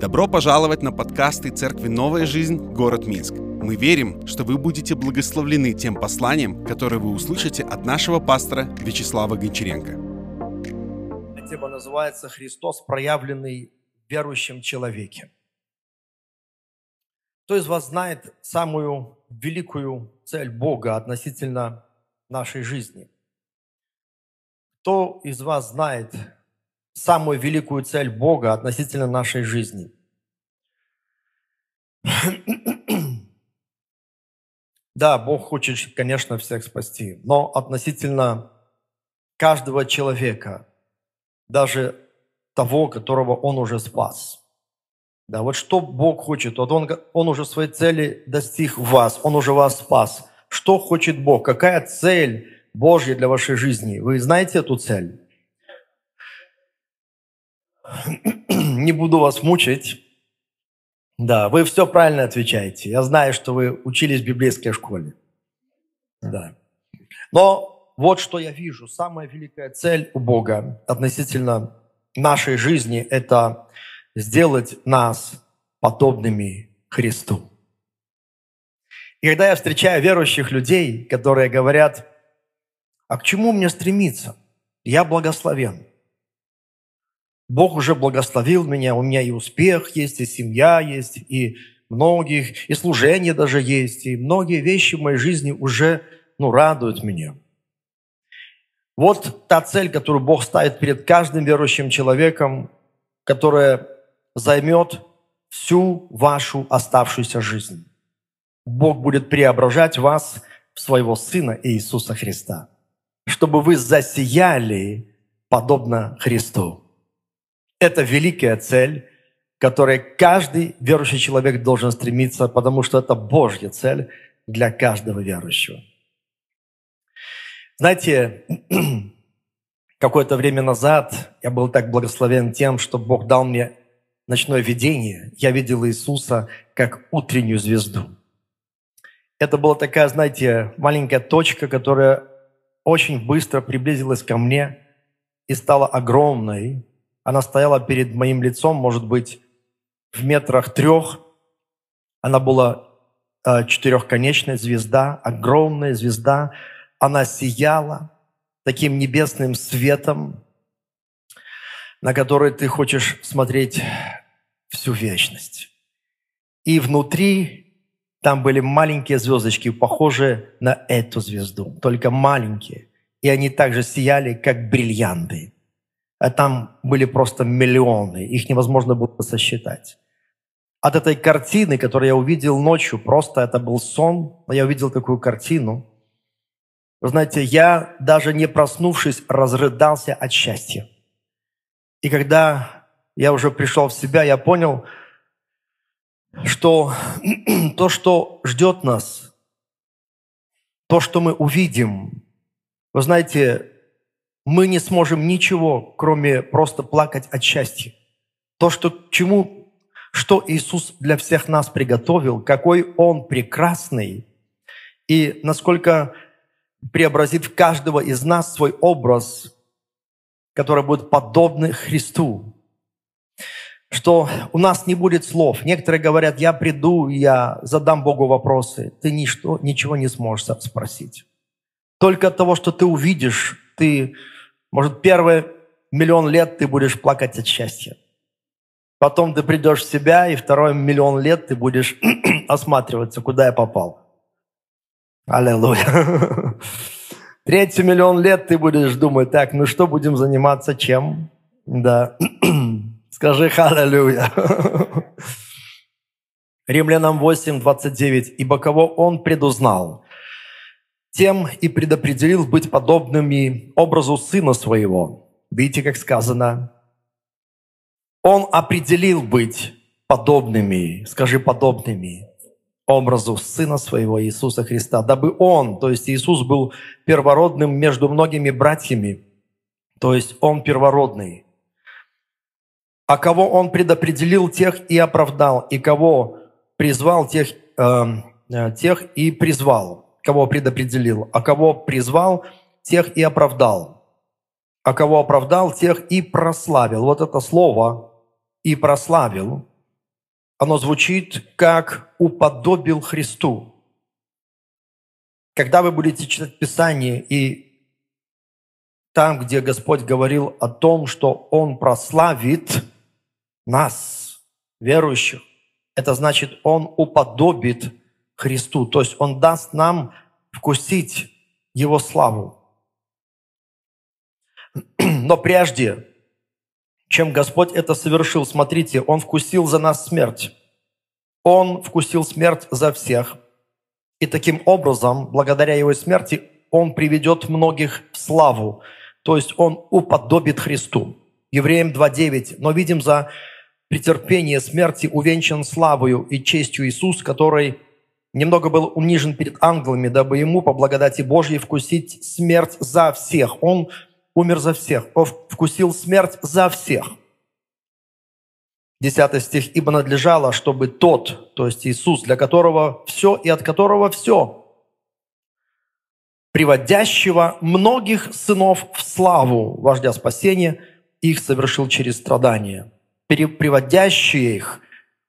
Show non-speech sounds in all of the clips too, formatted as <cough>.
Добро пожаловать на подкасты Церкви «Новая жизнь. Город Минск». Мы верим, что вы будете благословлены тем посланием, которое вы услышите от нашего пастора Вячеслава Гончаренко. Тема называется «Христос, проявленный в верующем человеке». Кто из вас знает самую великую цель Бога относительно нашей жизни? Кто из вас знает самую великую цель Бога относительно нашей жизни. <clears throat> Да, Бог хочет, конечно, всех спасти, но относительно каждого человека, даже того, которого Он уже спас. Да, вот что Бог хочет? Вот он, он уже своей цели достиг вас, Он уже вас спас. Что хочет Бог? Какая цель Божья для вашей жизни? Вы знаете эту цель? Не буду вас мучить. Да, вы все правильно отвечаете. Я знаю, что вы учились в библейской школе. Да. Но вот что я вижу. Самая великая цель у Бога относительно нашей жизни – это сделать нас подобными Христу. И когда я встречаю верующих людей, которые говорят, а к чему мне стремиться? Я благословен. Бог уже благословил меня, у меня и успех есть, и семья есть, и многих, и служение даже есть, и многие вещи в моей жизни уже ну, радуют меня. Вот та цель, которую Бог ставит перед каждым верующим человеком, которая займет всю вашу оставшуюся жизнь. Бог будет преображать вас в своего Сына Иисуса Христа, чтобы вы засияли подобно Христу. Это великая цель, к которой каждый верующий человек должен стремиться, потому что это Божья цель для каждого верующего. Знаете, <clears throat> какое-то время назад я был так благословен тем, что Бог дал мне ночное видение. Я видел Иисуса как утреннюю звезду. Это была такая, знаете, маленькая точка, которая очень быстро приблизилась ко мне и стала огромной. Она стояла перед моим лицом, может быть, в метрах трех. Она была э, четырехконечная звезда, огромная звезда. Она сияла таким небесным светом, на который ты хочешь смотреть всю вечность. И внутри там были маленькие звездочки, похожие на эту звезду, только маленькие. И они также сияли, как бриллианты а там были просто миллионы, их невозможно было сосчитать. От этой картины, которую я увидел ночью, просто это был сон, но я увидел такую картину. Вы знаете, я даже не проснувшись, разрыдался от счастья. И когда я уже пришел в себя, я понял, что <clears throat> то, что ждет нас, то, что мы увидим, вы знаете, мы не сможем ничего, кроме просто плакать от счастья. То, что, чему, что Иисус для всех нас приготовил, какой Он прекрасный, и насколько преобразит в каждого из нас свой образ, который будет подобный Христу. Что у нас не будет слов. Некоторые говорят, я приду, я задам Богу вопросы. Ты ничто, ничего не сможешь спросить. Только от того, что ты увидишь, ты может, первый миллион лет ты будешь плакать от счастья. Потом ты придешь в себя, и второй миллион лет ты будешь <clears throat> осматриваться, куда я попал. Аллилуйя. <laughs> Третий миллион лет ты будешь думать, так, ну что будем заниматься чем? Да. <clears throat> Скажи аллилуйя. <laughs> Римлянам 8, 29. «Ибо кого он предузнал, тем и предопределил быть подобными образу Сына Своего. Видите, как сказано, Он определил быть подобными, скажи подобными, образу Сына Своего Иисуса Христа, дабы Он, то есть Иисус был первородным между многими братьями, то есть Он первородный. А кого Он предопределил, тех и оправдал, и кого призвал, тех, э, э тех и призвал кого предопределил, а кого призвал, тех и оправдал. А кого оправдал, тех и прославил. Вот это слово «и прославил» оно звучит как «уподобил Христу». Когда вы будете читать Писание и там, где Господь говорил о том, что Он прославит нас, верующих, это значит, Он уподобит Христу, то есть Он даст нам вкусить Его славу. <clears throat> Но прежде, чем Господь это совершил, смотрите, Он вкусил за нас смерть. Он вкусил смерть за всех. И таким образом, благодаря Его смерти, Он приведет многих в славу. То есть Он уподобит Христу. Евреям 2.9. «Но видим за претерпение смерти увенчан славою и честью Иисус, который немного был унижен перед ангелами, дабы ему по благодати Божьей вкусить смерть за всех. Он умер за всех, Он вкусил смерть за всех. Десятый стих. «Ибо надлежало, чтобы тот, то есть Иисус, для которого все и от которого все, приводящего многих сынов в славу вождя спасения, их совершил через страдания, приводящие их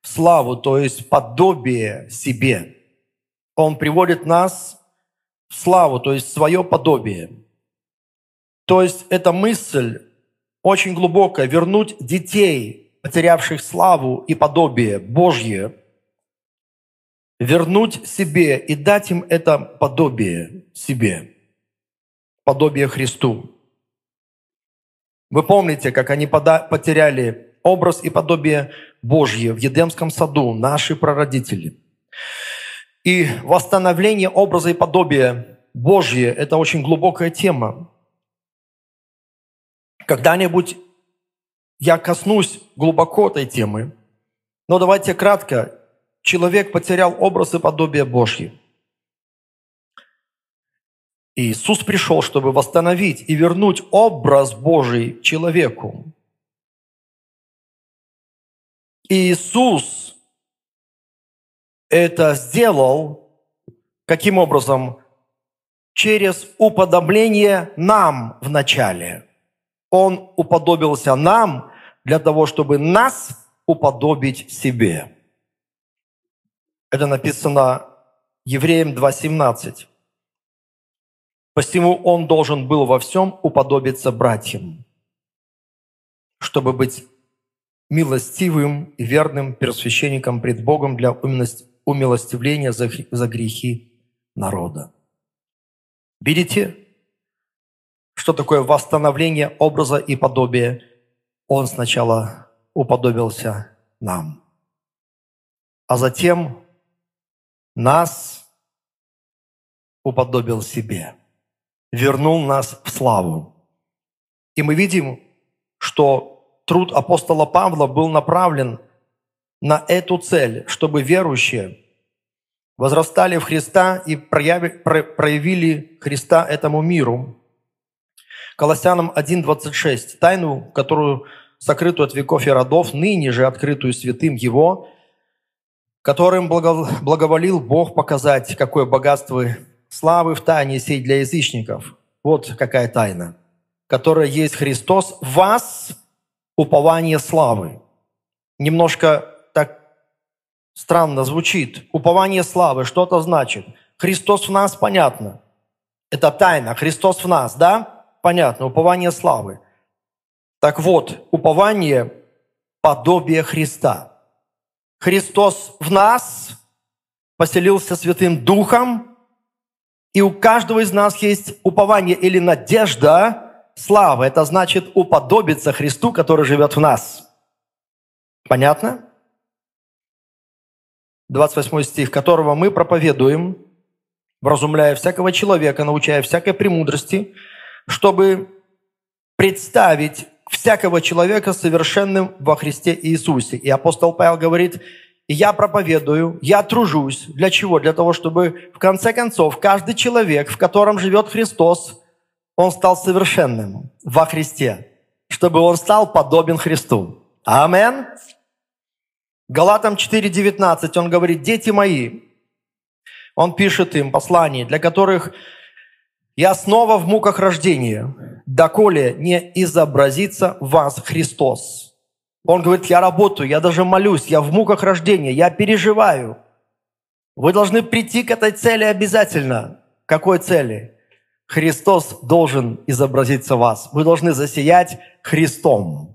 в славу, то есть подобие себе. Он приводит нас в славу, то есть свое подобие. То есть эта мысль очень глубокая, вернуть детей, потерявших славу и подобие Божье, вернуть себе и дать им это подобие себе, подобие Христу. Вы помните, как они потеряли образ и подобие Божье в Едемском саду, наши прародители. И восстановление образа и подобия Божье – это очень глубокая тема. Когда-нибудь я коснусь глубоко этой темы, но давайте кратко. Человек потерял образ и подобие Божье. Иисус пришел, чтобы восстановить и вернуть образ Божий человеку. Иисус это сделал каким образом? Через уподобление нам в начале – он уподобился нам для того, чтобы нас уподобить себе. Это написано Евреям 2.17. Посему он должен был во всем уподобиться братьям, чтобы быть милостивым и верным первосвященником пред Богом для умилостивления за, за грехи народа. Видите, что такое восстановление образа и подобия? Он сначала уподобился нам, а затем нас уподобил себе, вернул нас в славу. И мы видим, что труд апостола Павла был направлен на эту цель, чтобы верующие возрастали в Христа и проявили Христа этому миру – Колоссянам 1.26. Тайну, которую сокрытую от веков и родов, ныне же открытую святым Его, которым благоволил Бог показать, какое богатство славы в тайне сей для язычников. Вот какая тайна, которая есть Христос вас, упование славы. Немножко странно звучит. Упование славы, что это значит? Христос в нас, понятно. Это тайна. Христос в нас, да? понятно, упование славы. Так вот, упование – подобие Христа. Христос в нас поселился Святым Духом, и у каждого из нас есть упование или надежда, слава. Это значит уподобиться Христу, который живет в нас. Понятно? 28 стих, которого мы проповедуем, вразумляя всякого человека, научая всякой премудрости – чтобы представить всякого человека совершенным во Христе Иисусе. И апостол Павел говорит, я проповедую, я тружусь. Для чего? Для того, чтобы в конце концов каждый человек, в котором живет Христос, он стал совершенным во Христе, чтобы он стал подобен Христу. Амин. Галатам 4.19 он говорит, дети мои, он пишет им послание, для которых я снова в муках рождения, доколе не изобразится в вас Христос. Он говорит, я работаю, я даже молюсь, я в муках рождения, я переживаю. Вы должны прийти к этой цели обязательно. Какой цели? Христос должен изобразиться в вас. Вы должны засиять Христом.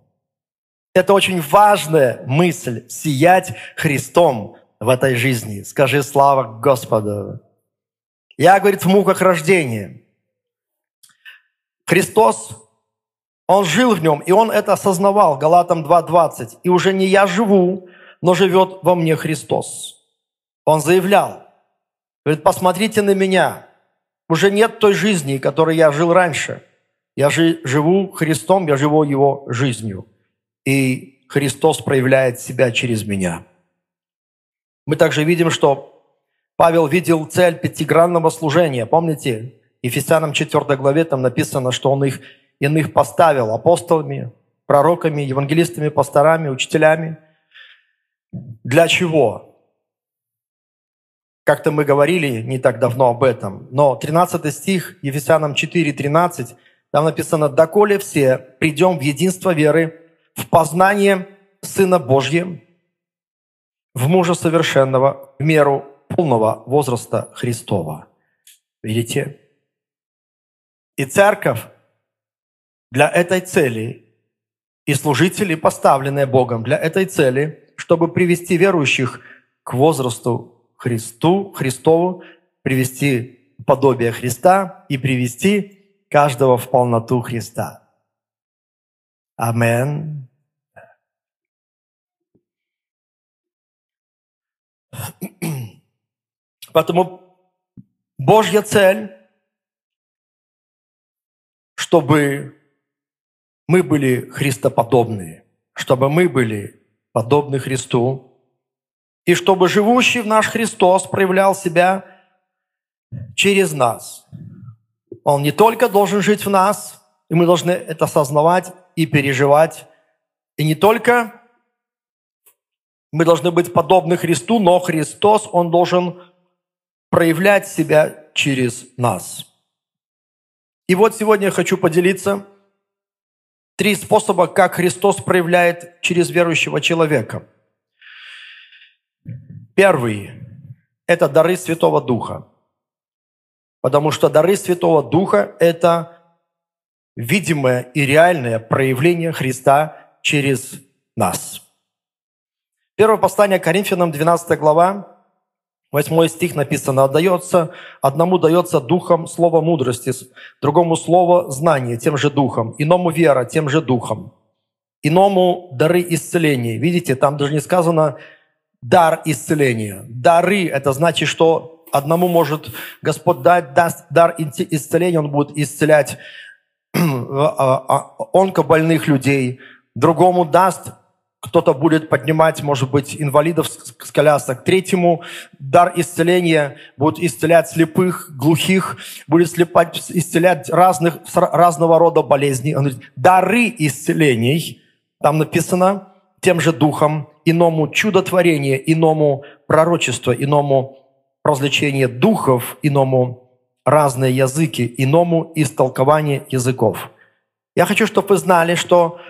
Это очень важная мысль – сиять Христом в этой жизни. Скажи слава Господу. Я, говорит, в муках рождения. Христос, Он жил в нем, и Он это осознавал, Галатам 2.20. «И уже не я живу, но живет во мне Христос». Он заявлял, говорит, посмотрите на меня, уже нет той жизни, которой я жил раньше. Я живу Христом, я живу Его жизнью. И Христос проявляет себя через меня. Мы также видим, что Павел видел цель пятигранного служения. Помните, Ефесянам 4 главе там написано, что он их иных поставил апостолами, пророками, евангелистами, пасторами, учителями. Для чего? Как-то мы говорили не так давно об этом, но 13 стих Ефесянам 4, 13, там написано «Доколе все придем в единство веры, в познание Сына Божьего, в мужа совершенного, в меру полного возраста Христова». Видите? И церковь для этой цели, и служители, поставленные Богом для этой цели, чтобы привести верующих к возрасту Христу, Христову, привести подобие Христа и привести каждого в полноту Христа. Амен. <clears throat> Поэтому Божья цель, чтобы мы были христоподобные, чтобы мы были подобны Христу, и чтобы живущий в наш Христос проявлял себя через нас. Он не только должен жить в нас, и мы должны это осознавать и переживать. И не только мы должны быть подобны Христу, но Христос, Он должен проявлять себя через нас. И вот сегодня я хочу поделиться три способа, как Христос проявляет через верующего человека – Первый – это дары Святого Духа. Потому что дары Святого Духа – это видимое и реальное проявление Христа через нас. Первое послание Коринфянам, 12 глава, 8 стих написано, «Отдается, одному дается духом слово мудрости, другому слово знание тем же духом, иному вера тем же духом, иному дары исцеления». Видите, там даже не сказано дар исцеления. Дары – это значит, что одному может Господь дать даст дар исцеления, он будет исцелять а, <clears throat> а, онкобольных людей, другому даст кто-то будет поднимать, может быть, инвалидов с колясок. Третьему дар исцеления будет исцелять слепых, глухих, будет слепать, исцелять разных, разного рода болезней. Он говорит, дары исцелений, там написано, тем же духом, иному чудотворение, иному пророчество, иному развлечение духов, иному разные языки, иному истолкование языков. Я хочу, чтобы вы знали, что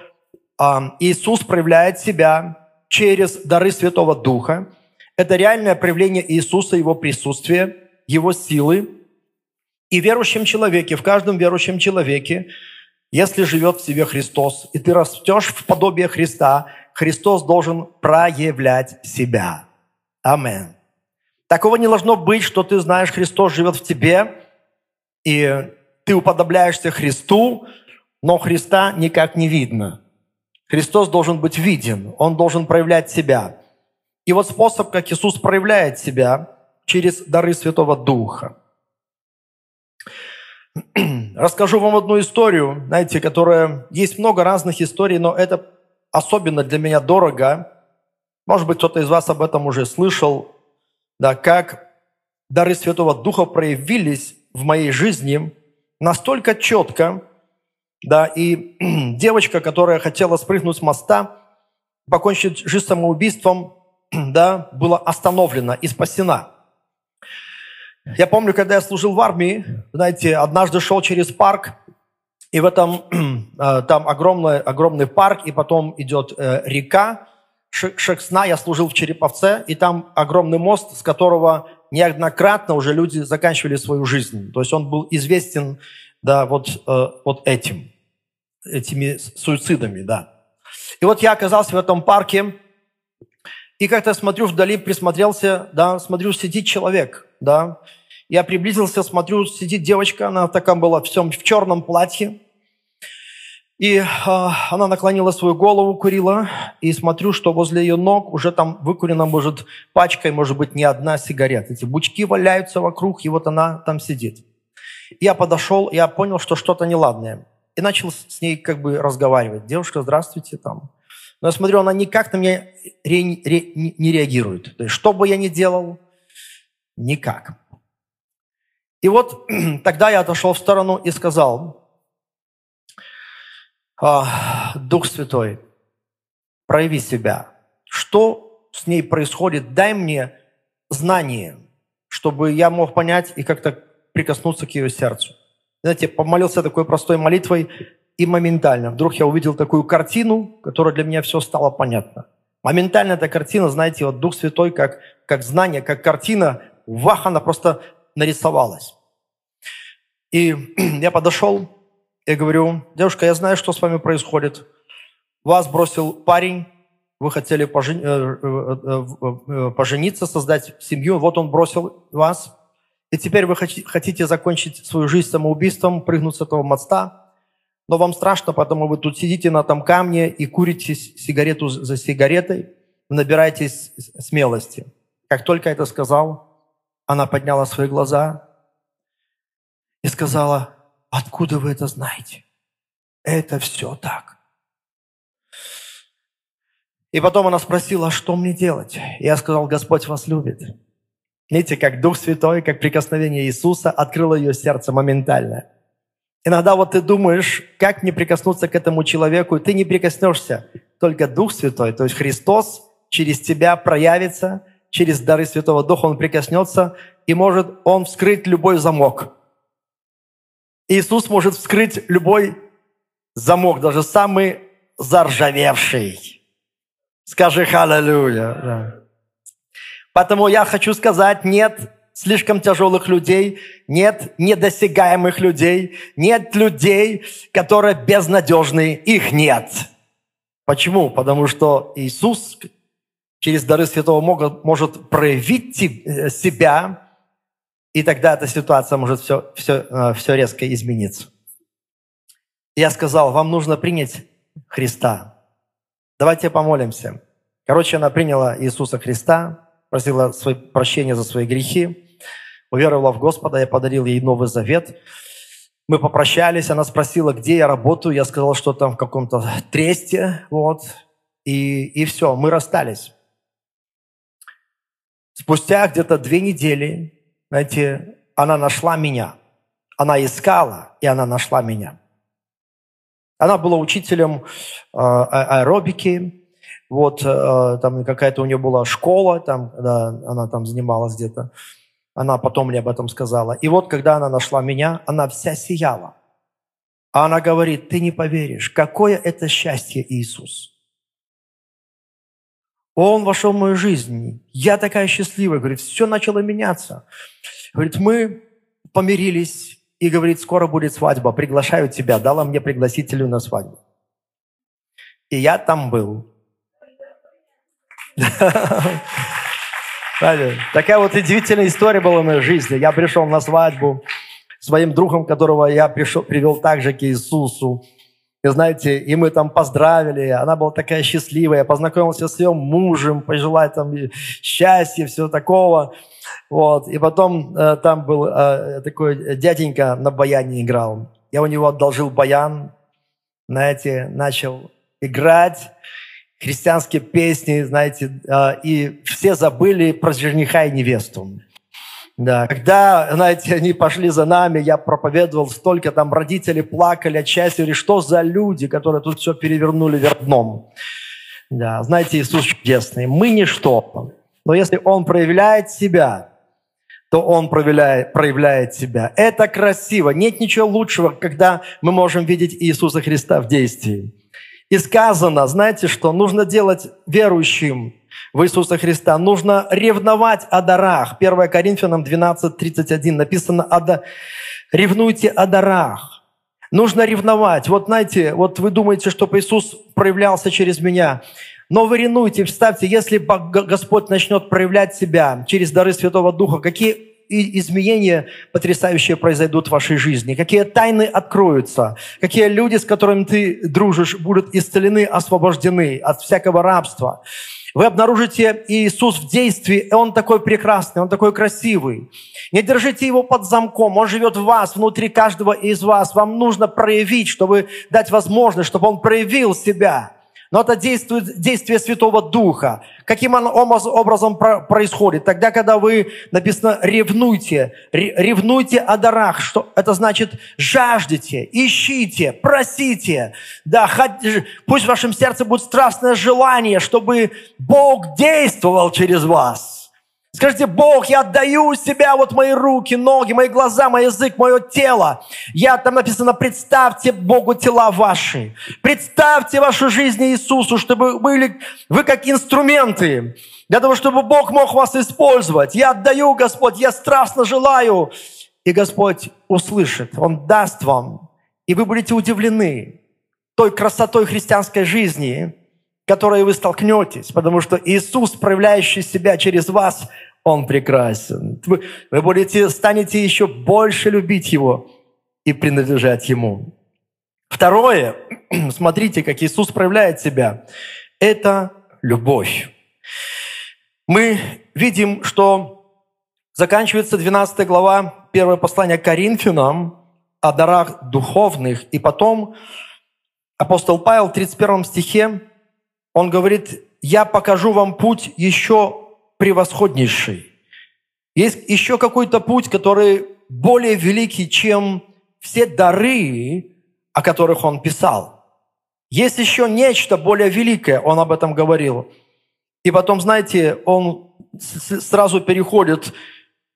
Иисус проявляет себя через дары Святого Духа. Это реальное проявление Иисуса, Его присутствия, Его силы. И в верующем человеке, в каждом верующем человеке, если живет в себе Христос, и ты растешь в подобие Христа, Христос должен проявлять себя. Амен. Такого не должно быть, что ты знаешь, Христос живет в тебе, и ты уподобляешься Христу, но Христа никак не видно. Христос должен быть виден, Он должен проявлять себя. И вот способ, как Иисус проявляет себя, через дары Святого Духа. <clears throat> Расскажу вам одну историю, знаете, которая... Есть много разных историй, но это особенно для меня дорого. Может быть, кто-то из вас об этом уже слышал, да, как дары Святого Духа проявились в моей жизни настолько четко, да, и <clears throat> девочка, которая хотела спрыгнуть с моста, покончить жизнь самоубийством, <clears throat> да, была остановлена и спасена. Я помню, когда я служил в армии, знаете, однажды шел через парк, и в этом <clears throat> э, там огромный, огромный парк, и потом идет э, река Шексна. Я служил в Череповце, и там огромный мост, с которого неоднократно уже люди заканчивали свою жизнь. То есть он был известен да, вот, э, вот этим, этими суицидами, да. И вот я оказался в этом парке, и как-то смотрю вдали, присмотрелся, да, смотрю, сидит человек, да. Я приблизился, смотрю, сидит девочка, она такая была всем в черном платье, и э, она наклонила свою голову, курила, и смотрю, что возле ее ног уже там выкурена, может, пачкой, может быть, не одна сигарета. Эти бучки валяются вокруг, и вот она там сидит. Я подошел, я понял, что что-то неладное. И начал с ней как бы разговаривать. Девушка, здравствуйте, там. Но я смотрю, она никак на меня ре, ре, не реагирует. То есть, что бы я ни делал, никак. И вот <clears throat> тогда я отошел в сторону и сказал, а, Дух Святой, прояви себя. Что с ней происходит? Дай мне знание, чтобы я мог понять и как-то прикоснуться к ее сердцу. Знаете, помолился такой простой молитвой, и моментально вдруг я увидел такую картину, которая для меня все стало понятно. Моментально эта картина, знаете, вот Дух Святой, как, как знание, как картина, вах, она просто нарисовалась. И <clears throat> я подошел, я говорю, девушка, я знаю, что с вами происходит. Вас бросил парень, вы хотели. Э, э, э, пожениться, создать семью, вот он бросил вас, и теперь вы хотите закончить свою жизнь самоубийством, прыгнуть с этого моста, но вам страшно, потому вы тут сидите на том камне и курите сигарету за сигаретой, набираетесь смелости. Как только это сказал, она подняла свои глаза и сказала, Откуда вы это знаете? Это все так. И потом она спросила, а что мне делать? Я сказал, Господь вас любит. Видите, как Дух Святой, как прикосновение Иисуса открыло ее сердце моментально. Иногда вот ты думаешь, как не прикоснуться к этому человеку, и ты не прикоснешься. Только Дух Святой, то есть Христос через тебя проявится, через дары Святого Духа Он прикоснется, и может Он вскрыть любой замок. Иисус может вскрыть любой замок, даже самый заржавевший. Скажи «Халлелуя». Да. Поэтому я хочу сказать, нет слишком тяжелых людей, нет недосягаемых людей, нет людей, которые безнадежные, их нет. Почему? Потому что Иисус через дары Святого может проявить э, себя и тогда эта ситуация может все, все, все резко измениться. Я сказал, вам нужно принять Христа. Давайте помолимся. Короче, она приняла Иисуса Христа, просила прощения за свои грехи, уверовала в Господа, я подарил ей Новый Завет. Мы попрощались, она спросила, где я работаю. Я сказал, что там в каком-то тресте, вот. И, и все, мы расстались. Спустя где-то две недели знаете, она нашла меня. Она искала, и она нашла меня. Она была учителем э, аэробики, вот э, там какая-то у нее была школа, там, да, она там занималась где-то. Она потом мне об этом сказала. И вот, когда она нашла меня, она вся сияла. А она говорит, ты не поверишь, какое это счастье Иисус. Он вошел в мою жизнь. Я такая счастливая. Говорит, все начало меняться. Говорит, мы помирились. И говорит, скоро будет свадьба. Приглашаю тебя. Дала мне пригласителю на свадьбу. И я там был. Такая вот удивительная история была в моей жизни. Я пришел на свадьбу своим другом, которого я пришел, привел также к Иисусу. И знаете, и мы там поздравили, она была такая счастливая, я познакомился с ее мужем, пожелать там счастья, все такого. Вот. И потом э, там был э, такой дяденька на баяне играл. Я у него одолжил баян, знаете, начал играть христианские песни, знаете, э, и все забыли про жениха и невесту. Да, когда, знаете, они пошли за нами, я проповедовал, столько там родители плакали от говорили, что за люди, которые тут все перевернули вверх дном. Да, знаете, Иисус чудесный. Мы ничто. Но если Он проявляет себя, то Он проявляет, проявляет себя. Это красиво. Нет ничего лучшего, когда мы можем видеть Иисуса Христа в действии. И сказано, знаете что, нужно делать верующим в Иисуса Христа, нужно ревновать о дарах. 1 Коринфянам 12:31 написано, ревнуйте о дарах. Нужно ревновать. Вот знаете, вот вы думаете, чтобы Иисус проявлялся через меня. Но вы ревнуйте, представьте, если Господь начнет проявлять себя через дары Святого Духа, какие изменения потрясающие произойдут в вашей жизни, какие тайны откроются, какие люди, с которыми ты дружишь, будут исцелены, освобождены от всякого рабства. Вы обнаружите Иисус в действии, и Он такой прекрасный, Он такой красивый. Не держите Его под замком, Он живет в вас, внутри каждого из вас. Вам нужно проявить, чтобы дать возможность, чтобы Он проявил себя – но это действует, действие Святого Духа. Каким образом происходит? Тогда, когда вы, написано, ревнуйте, ревнуйте о дарах, что это значит жаждите, ищите, просите. Да, пусть в вашем сердце будет страстное желание, чтобы Бог действовал через вас. Скажите, Бог, я отдаю себя, вот мои руки, ноги, мои глаза, мой язык, мое тело. Я, там написано, представьте Богу тела ваши. Представьте вашу жизнь Иисусу, чтобы были вы как инструменты, для того, чтобы Бог мог вас использовать. Я отдаю, Господь, я страстно желаю. И Господь услышит, Он даст вам. И вы будете удивлены той красотой христианской жизни, которой вы столкнетесь, потому что Иисус, проявляющий себя через вас, Он прекрасен. Вы, вы будете, станете еще больше любить Его и принадлежать Ему. Второе, <clears throat> смотрите, как Иисус проявляет себя, это любовь. Мы видим, что заканчивается 12 глава, первое послание к Коринфянам о дарах духовных, и потом апостол Павел в 31 стихе он говорит, я покажу вам путь еще превосходнейший. Есть еще какой-то путь, который более великий, чем все дары, о которых он писал. Есть еще нечто более великое, он об этом говорил. И потом, знаете, он сразу переходит,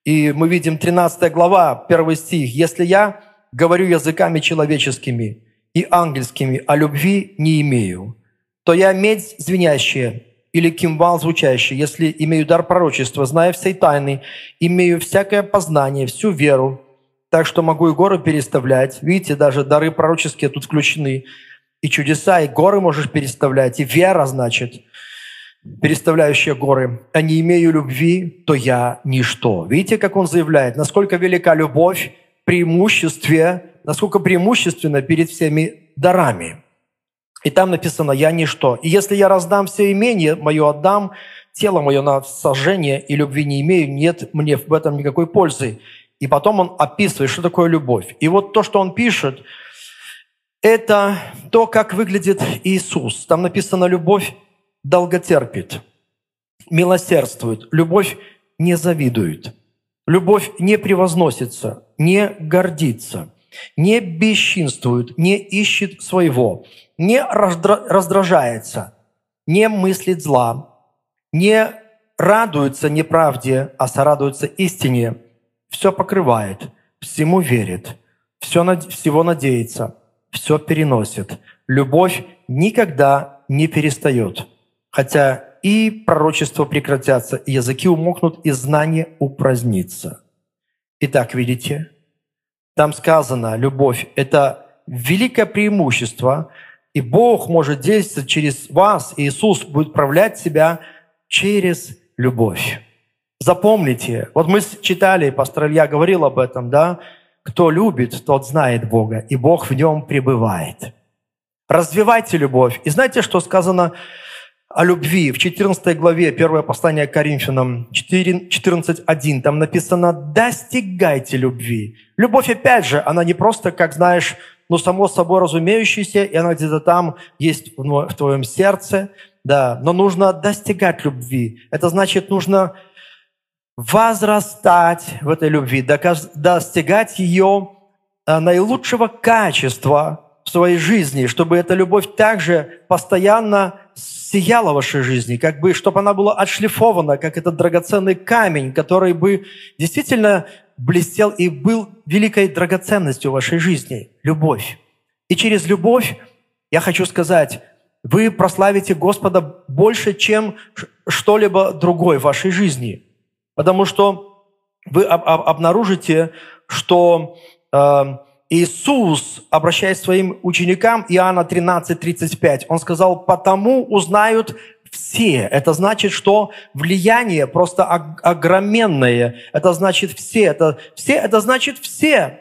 и мы видим 13 глава, 1 стих. «Если я говорю языками человеческими и ангельскими, а любви не имею, то я медь звенящая или кимвал звучащий, если имею дар пророчества, зная всей тайны, имею всякое познание, всю веру, так что могу и горы переставлять. Видите, даже дары пророческие тут включены. И чудеса, и горы можешь переставлять, и вера, значит, переставляющая горы. А не имею любви, то я ничто. Видите, как он заявляет, насколько велика любовь, преимуществе, насколько преимущественно перед всеми дарами – и там написано «я ничто». И если я раздам все имение мое отдам, тело мое на сожжение и любви не имею, нет мне в этом никакой пользы. И потом он описывает, что такое любовь. И вот то, что он пишет, это то, как выглядит Иисус. Там написано «любовь долготерпит, милосердствует, любовь не завидует, любовь не превозносится, не гордится, не бесчинствует, не ищет своего, не раздражается, не мыслит зла, не радуется неправде, а сорадуется истине, все покрывает, всему верит, все, всего надеется, все переносит. Любовь никогда не перестает, хотя и пророчества прекратятся, и языки умокнут, и знание упразднится. Итак, видите, там сказано, любовь – это великое преимущество – и Бог может действовать через вас, и Иисус будет управлять себя через любовь. Запомните, вот мы читали, пастор Илья говорил об этом, да, кто любит, тот знает Бога, и Бог в нем пребывает. Развивайте любовь. И знаете, что сказано о любви? В 14 главе, первое послание к Коринфянам, 14.1, там написано «достигайте любви». Любовь, опять же, она не просто, как знаешь, ну, само собой разумеющееся, и она где-то там есть в твоем сердце, да, но нужно достигать любви. Это значит, нужно возрастать в этой любви, достигать ее э, наилучшего качества в своей жизни, чтобы эта любовь также постоянно сияла в вашей жизни, как бы, чтобы она была отшлифована, как этот драгоценный камень, который бы действительно блестел и был великой драгоценностью вашей жизни. Любовь. И через любовь, я хочу сказать, вы прославите Господа больше, чем что-либо другое в вашей жизни. Потому что вы обнаружите, что э, Иисус, обращаясь к своим ученикам, Иоанна 13, 35, Он сказал, «Потому узнают все». Это значит, что влияние просто огроменное. Это значит все. Это, все, это значит все.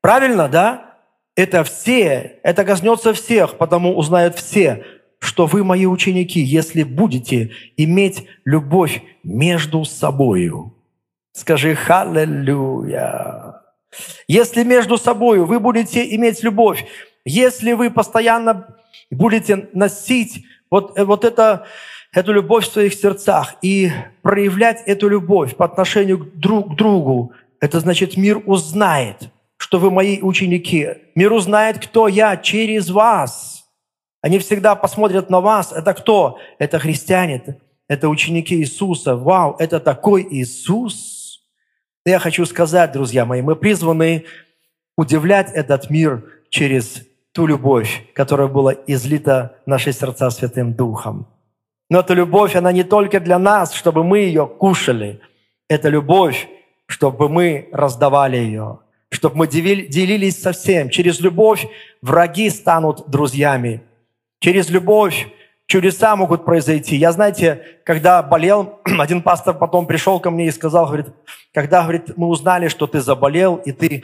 Правильно, да? Это все. Это коснется всех, потому узнают все что вы мои ученики, если будете иметь любовь между собою. Скажи «Халлелуя». Если между собой вы будете иметь любовь, если вы постоянно будете носить вот, э, вот это, эту любовь в своих сердцах и проявлять эту любовь по отношению друг к другу, это значит, мир узнает, что вы мои ученики. Мир узнает, кто я через вас – они всегда посмотрят на вас. Это кто? Это христиане, это ученики Иисуса. Вау, это такой Иисус. Я хочу сказать, друзья мои, мы призваны удивлять этот мир через ту любовь, которая была излита в наши сердца Святым Духом. Но эта любовь, она не только для нас, чтобы мы ее кушали. Это любовь, чтобы мы раздавали ее, чтобы мы делились со всем. Через любовь враги станут друзьями. Через любовь чудеса могут произойти. Я, знаете, когда болел, <clears throat> один пастор потом пришел ко мне и сказал, говорит, когда, говорит, мы узнали, что ты заболел, и ты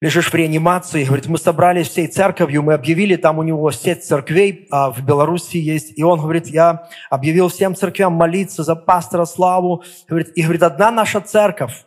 лежишь в реанимации, говорит, мы собрались всей церковью, мы объявили, там у него сеть церквей а, в Беларуси есть, и он говорит, я объявил всем церквям молиться за пастора Славу, говорит, и говорит, одна наша церковь,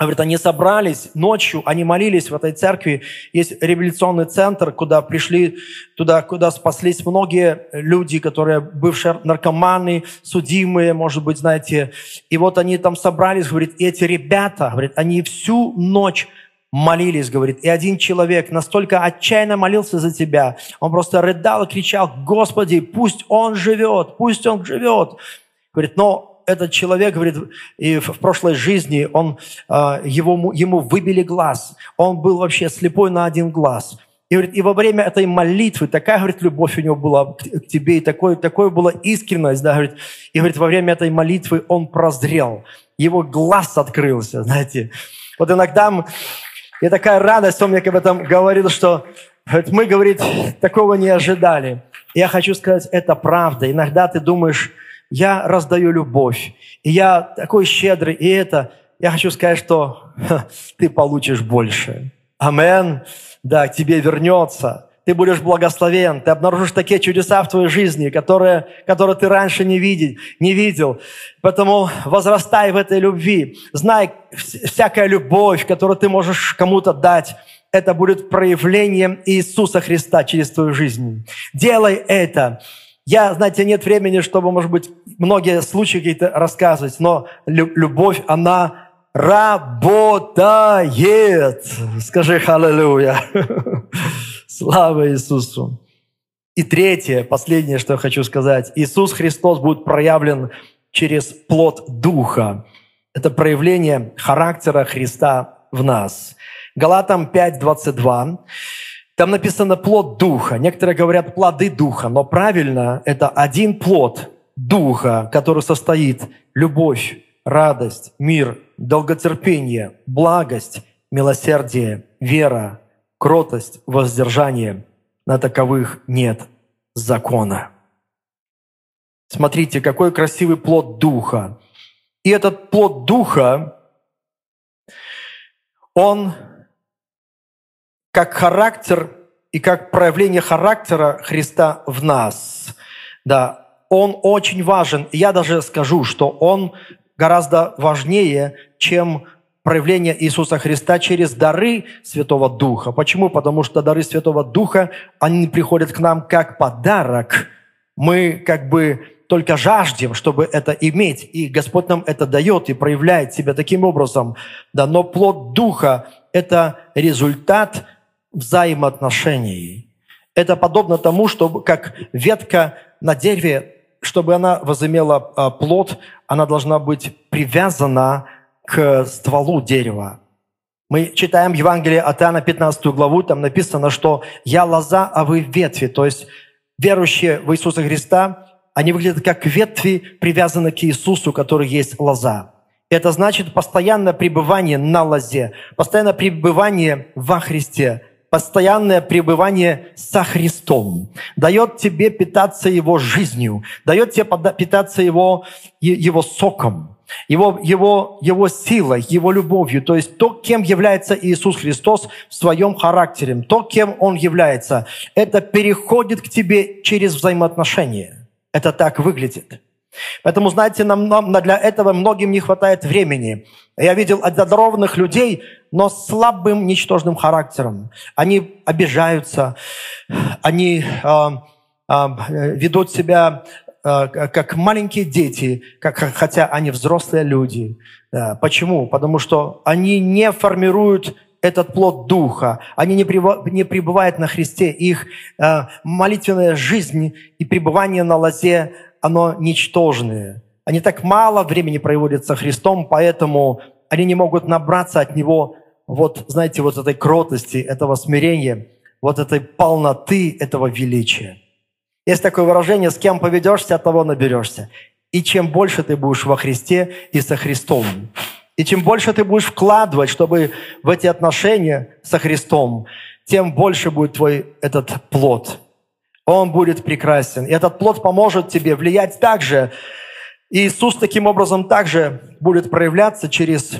Говорит, они собрались ночью, они молились в этой церкви. Есть революционный центр, куда пришли, туда, куда спаслись многие люди, которые бывшие наркоманы, судимые, может быть, знаете. И вот они там собрались, говорит, и эти ребята, говорит, они всю ночь молились, говорит. И один человек настолько отчаянно молился за тебя. Он просто рыдал и кричал, Господи, пусть он живет, пусть он живет. Говорит, но этот человек, говорит, и в прошлой жизни он, а, его, ему выбили глаз. Он был вообще слепой на один глаз. И, говорит, и во время этой молитвы такая, говорит, любовь у него была к тебе, и такой, такой была искренность, да, говорит. И, говорит, во время этой молитвы он прозрел. Его глаз открылся, знаете. Вот иногда и такая радость, он мне об этом говорил, что говорит, мы, говорит, такого не ожидали. Я хочу сказать, это правда. Иногда ты думаешь, я раздаю любовь, и я такой щедрый, и это, я хочу сказать, что ха, <laughs> ты получишь больше. Амен. Да, к тебе вернется. Ты будешь благословен. Ты обнаружишь такие чудеса в твоей жизни, которые, которые ты раньше не, видел, не видел. Поэтому возрастай в этой любви. Знай, всякая любовь, которую ты можешь кому-то дать, это будет проявлением Иисуса Христа через твою жизнь. Делай это. Я, знаете, нет времени, чтобы, может быть, многие случаи какие-то рассказывать, но любовь, она работает. Скажи «Халлелуя». <laughs> Слава Иисусу. И третье, последнее, что я хочу сказать. Иисус Христос будет проявлен через плод Духа. Это проявление характера Христа в нас. Галатам 5, 22. Там написано плод духа. Некоторые говорят плоды духа, но правильно это один плод духа, который состоит любовь, радость, мир, долготерпение, благость, милосердие, вера, кротость, воздержание. На таковых нет закона. Смотрите, какой красивый плод духа. И этот плод духа, он как характер и как проявление характера Христа в нас. Да, он очень важен. Я даже скажу, что он гораздо важнее, чем проявление Иисуса Христа через дары Святого Духа. Почему? Потому что дары Святого Духа, они приходят к нам как подарок. Мы как бы только жаждем, чтобы это иметь, и Господь нам это дает и проявляет себя таким образом. Да, но плод Духа – это результат взаимоотношений. Это подобно тому, что как ветка на дереве, чтобы она возымела а, плод, она должна быть привязана к стволу дерева. Мы читаем Евангелие от Иоанна 15 главу, там написано, что «Я лоза, а вы ветви». То есть верующие в Иисуса Христа, они выглядят как ветви, привязаны к Иисусу, который есть лоза. Это значит постоянное пребывание на лозе, постоянное пребывание во Христе, постоянное пребывание со Христом. Дает тебе питаться Его жизнью, дает тебе питаться Его, его соком его, его, его силой, его любовью, то есть то, кем является Иисус Христос в своем характере, то, кем Он является, это переходит к тебе через взаимоотношения. Это так выглядит. Поэтому, знаете, нам, нам для этого многим не хватает времени. Я видел одарованных людей, но с слабым, ничтожным характером. Они обижаются, они э, э, ведут себя как маленькие дети, как, хотя они взрослые люди. Почему? Потому что они не формируют этот плод Духа. Они не, пребывают на Христе. Их э, молитвенная жизнь и пребывание на лозе, оно ничтожное. Они так мало времени проводят со Христом, поэтому они не могут набраться от Него вот, знаете, вот этой кротости, этого смирения, вот этой полноты, этого величия. Есть такое выражение, с кем поведешься, от того наберешься. И чем больше ты будешь во Христе и со Христом, и чем больше ты будешь вкладывать, чтобы в эти отношения со Христом, тем больше будет твой этот плод. Он будет прекрасен. И этот плод поможет тебе влиять также. И Иисус таким образом также будет проявляться через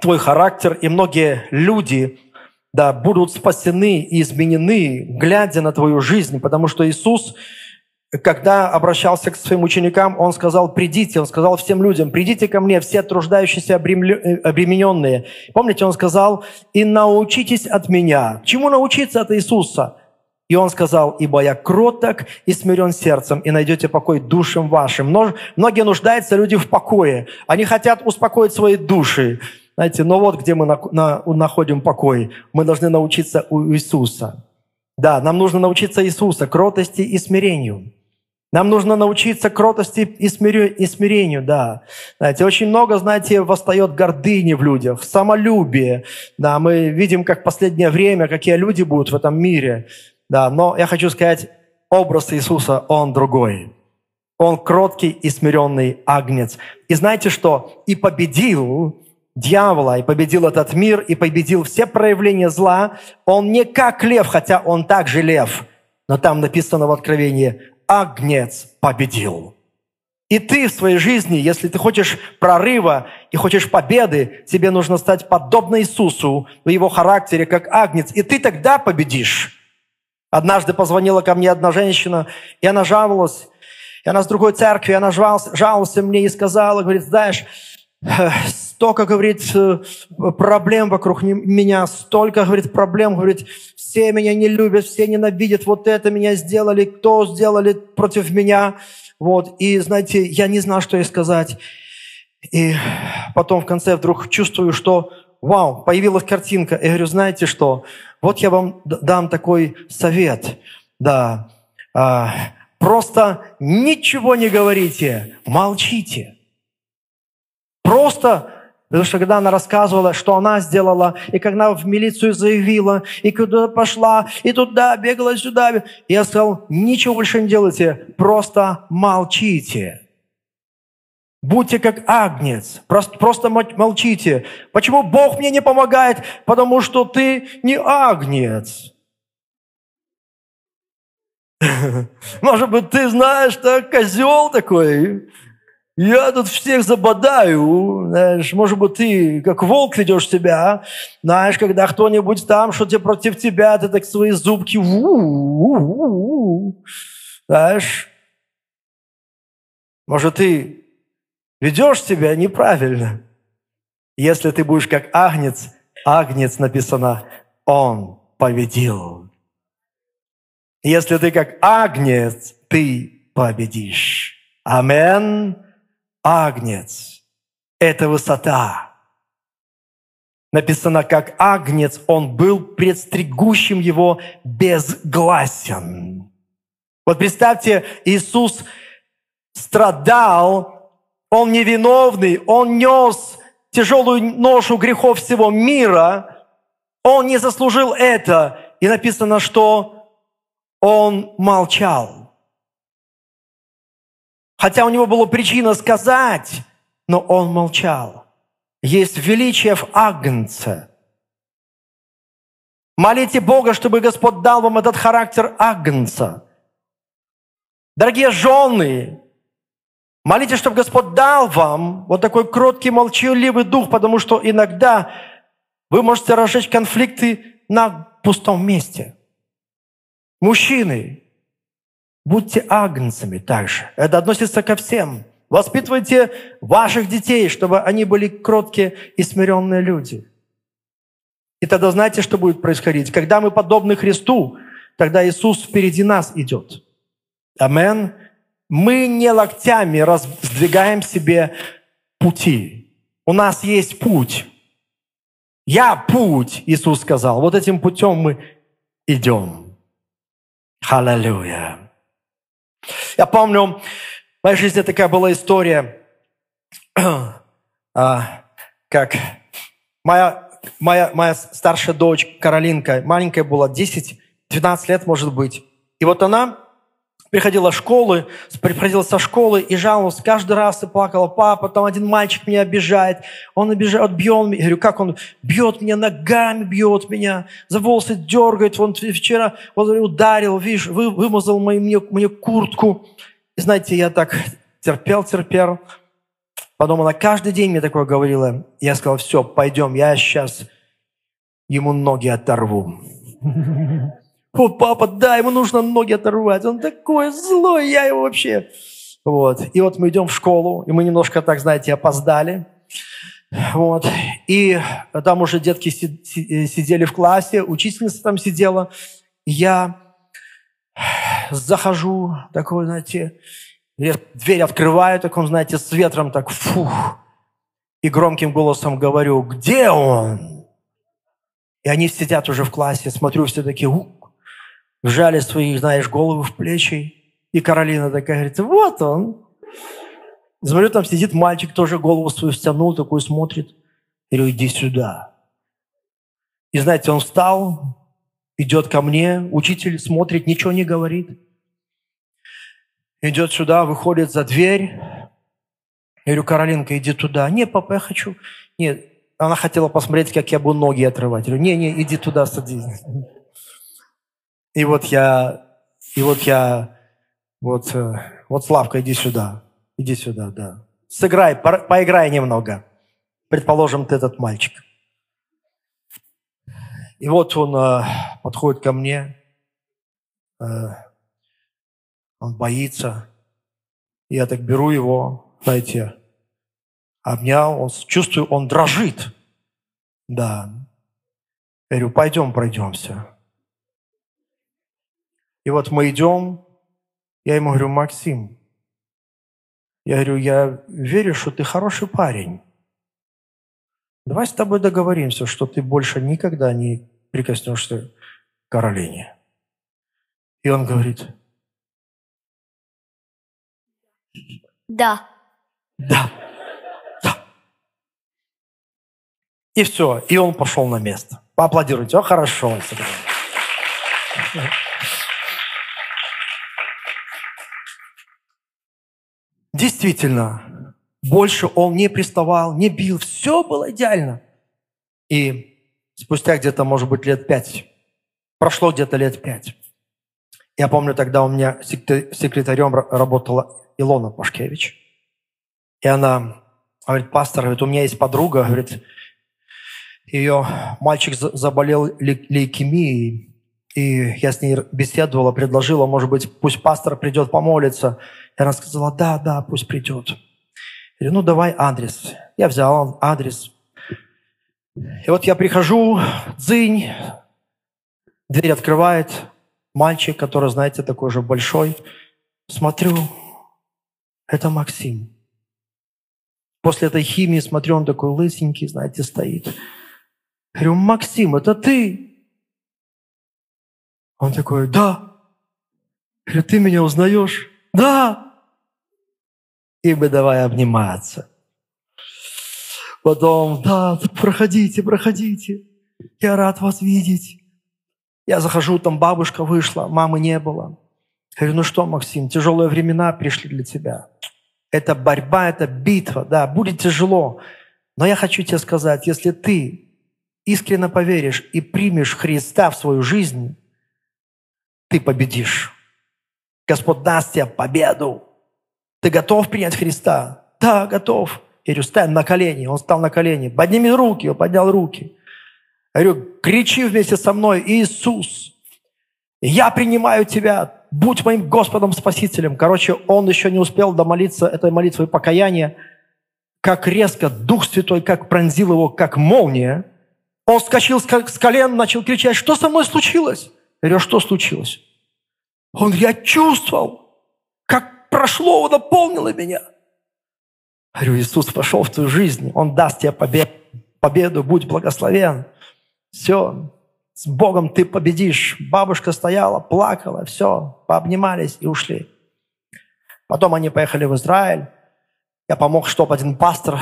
твой характер. И многие люди, да, будут спасены и изменены, глядя на твою жизнь, потому что Иисус, когда обращался к своим ученикам, Он сказал, придите, Он сказал всем людям, придите ко мне, все труждающиеся, э, обремененные. Помните, Он сказал, и научитесь от меня. Чему научиться от Иисуса? И он сказал, ибо я кроток и смирен сердцем, и найдете покой душам вашим. Многие нуждаются люди в покое. Они хотят успокоить свои души. Знаете, но вот где мы на, на, находим покой. Мы должны научиться у Иисуса. Да, нам нужно научиться Иисуса, кротости и смирению. Нам нужно научиться кротости и, смирю, и смирению, да. Знаете, очень много, знаете, восстает гордыни в людях, самолюбие. Да, мы видим, как в последнее время, какие люди будут в этом мире. Да, но я хочу сказать, образ Иисуса, он другой. Он кроткий и смиренный агнец. И знаете что? И победил дьявола и победил этот мир, и победил все проявления зла, он не как лев, хотя он также лев. Но там написано в Откровении, агнец победил. И ты в своей жизни, если ты хочешь прорыва и хочешь победы, тебе нужно стать подобно Иисусу в его характере, как агнец. И ты тогда победишь. Однажды позвонила ко мне одна женщина, и она жаловалась, и она с другой церкви, она жаловалась, жаловалась мне и сказала, говорит, знаешь, столько, говорит, э, проблем вокруг меня, столько, говорит, проблем, говорит, все меня не любят, все ненавидят, вот это меня сделали, кто сделали против меня, вот, и, знаете, я не знаю, что ей сказать. И потом в конце вдруг чувствую, что, вау, появилась картинка. Я говорю, знаете что, вот я вам дам такой совет, да, а, просто ничего не говорите, молчите. Просто Потому что когда она рассказывала, что она сделала, и когда в милицию заявила, и куда пошла, и туда бегала, сюда, я сказал, ничего больше не делайте, просто молчите. Будьте как агнец, просто, просто молчите. Почему Бог мне не помогает? Потому что ты не агнец. <laughs> Может быть, ты знаешь, что козел такой, я тут всех забодаю, знаешь, может быть, ты как волк ведешь себя, знаешь, когда кто-нибудь там что-то против тебя, ты так свои зубки, знаешь, может, ты ведешь себя неправильно. Если ты будешь как агнец, агнец написано, он победил. Если ты как агнец, ты победишь. Аминь агнец – это высота. Написано, как агнец, он был предстригущим его безгласен. Вот представьте, Иисус страдал, Он невиновный, Он нес тяжелую ношу грехов всего мира, Он не заслужил это. И написано, что Он молчал. Хотя у него была причина сказать, но Он молчал. Есть величие в Агнце – Молите Бога, чтобы Господь дал вам этот характер агнца. Дорогие жены, молите, чтобы Господь дал вам вот такой кроткий, молчаливый дух, потому что иногда вы можете разжечь конфликты на пустом месте. Мужчины, будьте агнцами также. Это относится ко всем. Воспитывайте ваших детей, чтобы они были кроткие и смиренные люди – и тогда знаете, что будет происходить? Когда мы подобны Христу, тогда Иисус впереди нас идет. Амен. Мы не локтями раздвигаем себе пути. У нас есть путь. Я путь, Иисус сказал. Вот этим путем мы идем. Аллилуйя. Я помню, в моей жизни такая была история, а, как моя моя, моя старшая дочь Каролинка, маленькая была, 10-12 лет, может быть. И вот она приходила школы, приходила со школы и жаловалась каждый раз и плакала, папа, там один мальчик меня обижает, он обижает, бьет меня. Я говорю, как он бьет меня, ногами бьет меня, за волосы дергает, он вчера вот, ударил, видишь, вы, вымазал мою, мне, мне куртку. И знаете, я так терпел, терпел, Потом она каждый день мне такое говорила. Я сказал, все, пойдем, я сейчас ему ноги оторву. О, папа, да, ему нужно ноги оторвать. Он такой злой, я его вообще... Вот. И вот мы идем в школу, и мы немножко так, знаете, опоздали. Вот. И там уже детки сидели в классе, учительница там сидела. Я захожу, такой, знаете, я дверь открываю, так он, знаете, с ветром так фух. И громким голосом говорю, где он? И они сидят уже в классе, смотрю, все такие, вжали свои, знаешь, головы в плечи. И Каролина такая говорит, вот он. Смотрю, там сидит мальчик, тоже голову свою стянул, такой смотрит. Я говорю, иди сюда. И знаете, он встал, идет ко мне, учитель смотрит, ничего не говорит идет сюда, выходит за дверь. Я говорю, Каролинка, иди туда. Не, папа, я хочу. Нет, она хотела посмотреть, как я буду ноги отрывать. Я говорю, не, не, иди туда, садись. И вот я, и вот я, вот, э, вот Славка, иди сюда. Иди сюда, да. Сыграй, по, поиграй немного. Предположим, ты этот мальчик. И вот он э, подходит ко мне, э, он боится. Я так беру его, знаете, обнял, он, чувствую, он дрожит. Да. Я говорю, пойдем пройдемся. И вот мы идем, я ему говорю, Максим, я говорю, я верю, что ты хороший парень. Давай с тобой договоримся, что ты больше никогда не прикоснешься к Каролине. И он говорит, Да. Да. Да. И все. И он пошел на место. Поаплодируйте. О, хорошо. Действительно, больше он не приставал, не бил. Все было идеально. И спустя где-то, может быть, лет пять, прошло где-то лет пять, я помню, тогда у меня секретарем работала Илона Пашкевич. И она говорит, пастор, говорит, у меня есть подруга, говорит, ее мальчик заболел лейкемией, и я с ней беседовала, предложила, может быть, пусть пастор придет помолиться. И она сказала, да, да, пусть придет. Я говорю, ну давай адрес. Я взял адрес. И вот я прихожу, дзынь, дверь открывает мальчик, который, знаете, такой же большой. Смотрю, это Максим. После этой химии, смотрю, он такой лысенький, знаете, стоит. говорю, Максим, это ты? Он такой, да. Говорю, ты меня узнаешь? Да. И мы давай обниматься. Потом, да, проходите, проходите. Я рад вас видеть. Я захожу, там бабушка вышла, мамы не было. Я говорю, ну что, Максим, тяжелые времена пришли для тебя. Это борьба, это битва, да, будет тяжело. Но я хочу тебе сказать, если ты искренне поверишь и примешь Христа в свою жизнь, ты победишь. Господь даст тебе победу. Ты готов принять Христа? Да, готов. Я говорю, стань на колени. Он стал на колени. Подними руки. Он поднял руки. Я говорю, кричи вместе со мной, Иисус, я принимаю Тебя, будь моим Господом Спасителем. Короче, он еще не успел домолиться этой молитвой покаяния, как резко Дух Святой, как пронзил его, как молния. Он вскочил с колен, начал кричать, что со мной случилось? Я говорю, что случилось? Он, я чувствовал, как прошло, наполнило меня. Я говорю, Иисус пошел в твою жизнь, Он даст тебе победу, победу будь благословен. Все, с Богом ты победишь. Бабушка стояла, плакала, все, пообнимались и ушли. Потом они поехали в Израиль. Я помог, чтобы один пастор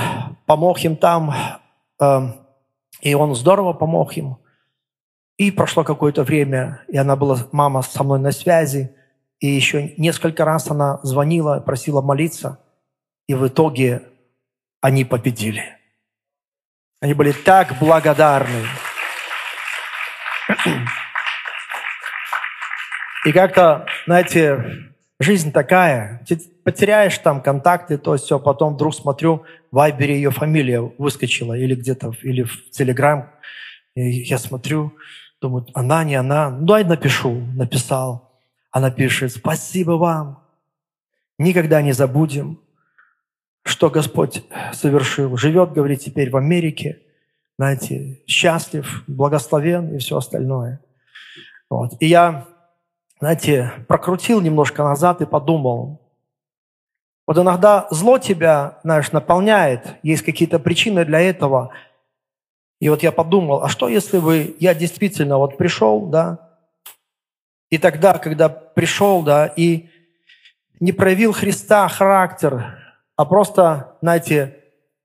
помог им там, э, и он здорово помог им. И прошло какое-то время, и она была, мама со мной на связи, и еще несколько раз она звонила, просила молиться, и в итоге они победили. Они были так благодарны. И как-то, знаете, жизнь такая, потеряешь там контакты, то все, потом вдруг смотрю, в Вайбере ее фамилия выскочила, или где-то, или в Телеграм, и я смотрю, Думаю, она, не она. Ну, дай напишу. Написал. Она пишет, спасибо вам. Никогда не забудем, что Господь совершил. Живет, говорит, теперь в Америке. Знаете, счастлив, благословен и все остальное. Вот. И я, знаете, прокрутил немножко назад и подумал, вот иногда зло тебя, знаешь, наполняет, есть какие-то причины для этого – и вот я подумал, а что если бы я действительно вот пришел, да, и тогда, когда пришел, да, и не проявил Христа характер, а просто, знаете,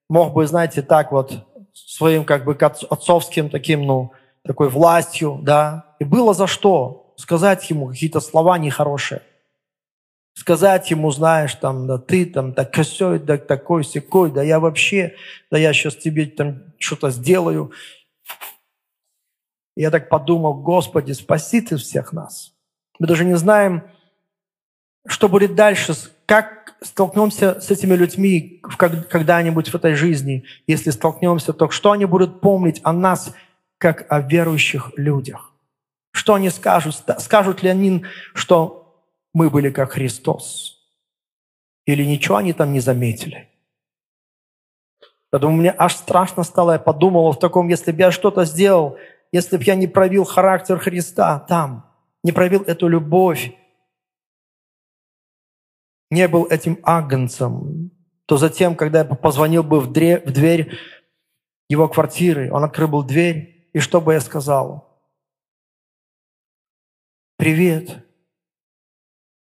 мог бы, знаете, так вот своим как бы отцовским таким, ну, такой властью, да, и было за что сказать ему какие-то слова нехорошие сказать ему, знаешь, там, да ты там, да косой, да такой, секой, да я вообще, да я сейчас тебе там что-то сделаю. Я так подумал, Господи, спаси ты всех нас. Мы даже не знаем, что будет дальше, как столкнемся с этими людьми когда-нибудь в этой жизни. Если столкнемся, то что они будут помнить о нас, как о верующих людях? Что они скажут? Скажут ли они, что мы были как Христос. Или ничего они там не заметили. Поэтому мне аж страшно стало, я подумал в таком, если бы я что-то сделал, если бы я не проявил характер Христа там, не проявил эту любовь, не был этим агнцем, то затем, когда я позвонил бы в дверь, в дверь его квартиры, он открыл бы дверь, и что бы я сказал? «Привет,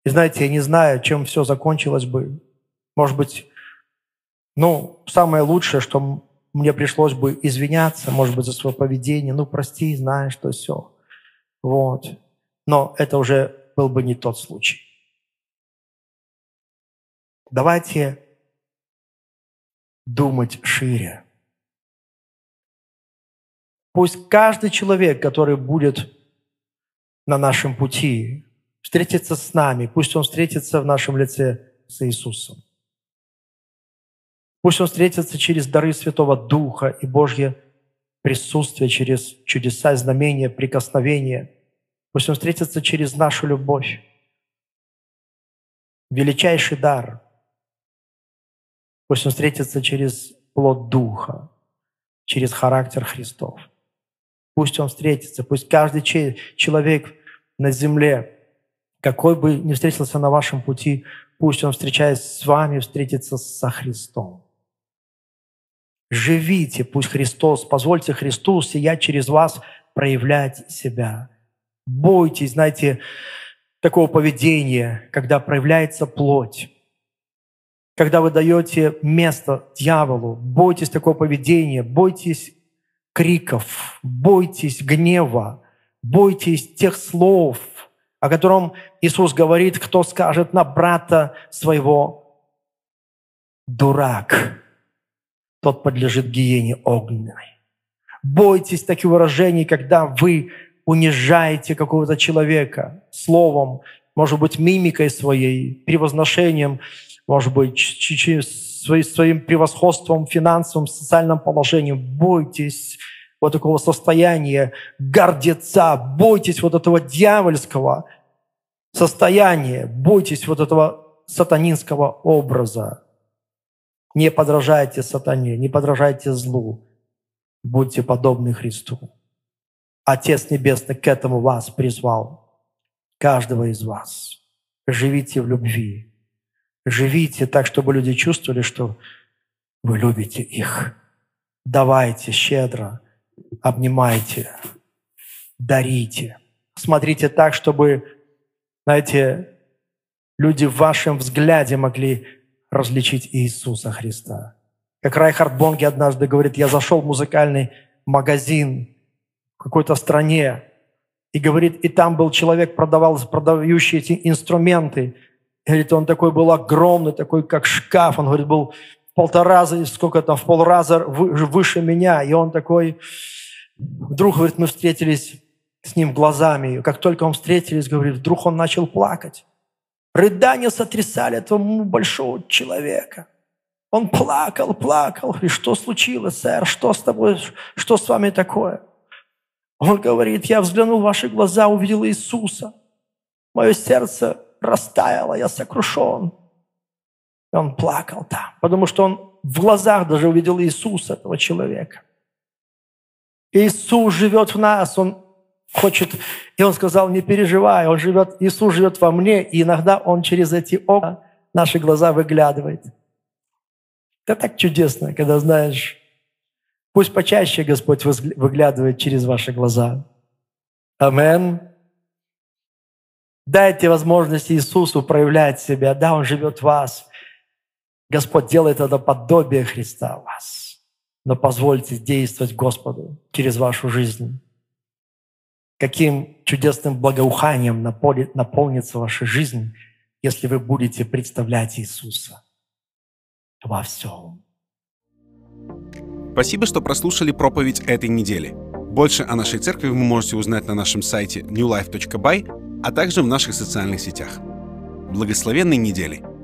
и знаете, я не знаю, чем все закончилось бы. Может быть, ну, самое лучшее, что мне пришлось бы извиняться, может быть, за свое поведение. Ну, прости, знаешь, что все. Вот. Но это уже был бы не тот случай. Давайте думать шире. Пусть каждый человек, который будет на нашем пути, встретиться с нами. Пусть Он встретится в нашем лице с Иисусом. Пусть Он встретится через дары Святого Духа и Божье присутствие, через чудеса, знамения, прикосновения. Пусть Он встретится через нашу любовь. Величайший дар. Пусть Он встретится через плод Духа, через характер Христов. Пусть Он встретится, пусть каждый человек на земле какой бы ни встретился на вашем пути, пусть он, встречаясь с вами, встретится со Христом. Живите, пусть Христос, позвольте Христу сиять через вас, проявлять себя. Бойтесь, знаете, такого поведения, когда проявляется плоть, когда вы даете место дьяволу, бойтесь такого поведения, бойтесь криков, бойтесь гнева, бойтесь тех слов, о котором Иисус говорит, кто скажет на брата своего «дурак», тот подлежит гиене огненной. Бойтесь таких выражений, когда вы унижаете какого-то человека словом, может быть, мимикой своей, превозношением, может быть, своим превосходством, финансовым, социальным положением. Бойтесь вот такого состояния гордеца, бойтесь вот этого дьявольского состояния, бойтесь вот этого сатанинского образа. Не подражайте сатане, не подражайте злу. Будьте подобны Христу. Отец Небесный к этому вас призвал, каждого из вас. Живите в любви. Живите так, чтобы люди чувствовали, что вы любите их. Давайте щедро, обнимайте, дарите. Смотрите так, чтобы, знаете, люди в вашем взгляде могли различить Иисуса Христа. Как Райхард Бонги однажды говорит, я зашел в музыкальный магазин, в какой-то стране, и говорит, и там был человек, продавал, продающий эти инструменты. И говорит, он такой был огромный, такой как шкаф. Он говорит, был в полтора раза, сколько там, в полраза выше меня. И он такой, вдруг, говорит, мы встретились с ним глазами. И как только он встретились, говорит, вдруг он начал плакать. Рыдания сотрясали этого большого человека. Он плакал, плакал. И что случилось, сэр? Что с тобой? Что с вами такое? Он говорит, я взглянул в ваши глаза, увидел Иисуса. Мое сердце растаяло, я сокрушен. И он плакал там, потому что он в глазах даже увидел Иисуса, этого человека. Иисус живет в нас, Он хочет, и Он сказал, не переживай, Он живет, Иисус живет во мне, и иногда Он через эти окна наши глаза выглядывает. Это так чудесно, когда знаешь, Пусть почаще Господь выглядывает через ваши глаза. Амен. Дайте возможность Иисусу проявлять себя. Да, Он живет в вас. Господь делает это подобие Христа в вас. Но позвольте действовать Господу через вашу жизнь. Каким чудесным благоуханием наполнится ваша жизнь, если вы будете представлять Иисуса во всем. Спасибо, что прослушали проповедь этой недели. Больше о нашей церкви вы можете узнать на нашем сайте newlife.by, а также в наших социальных сетях. Благословенной недели!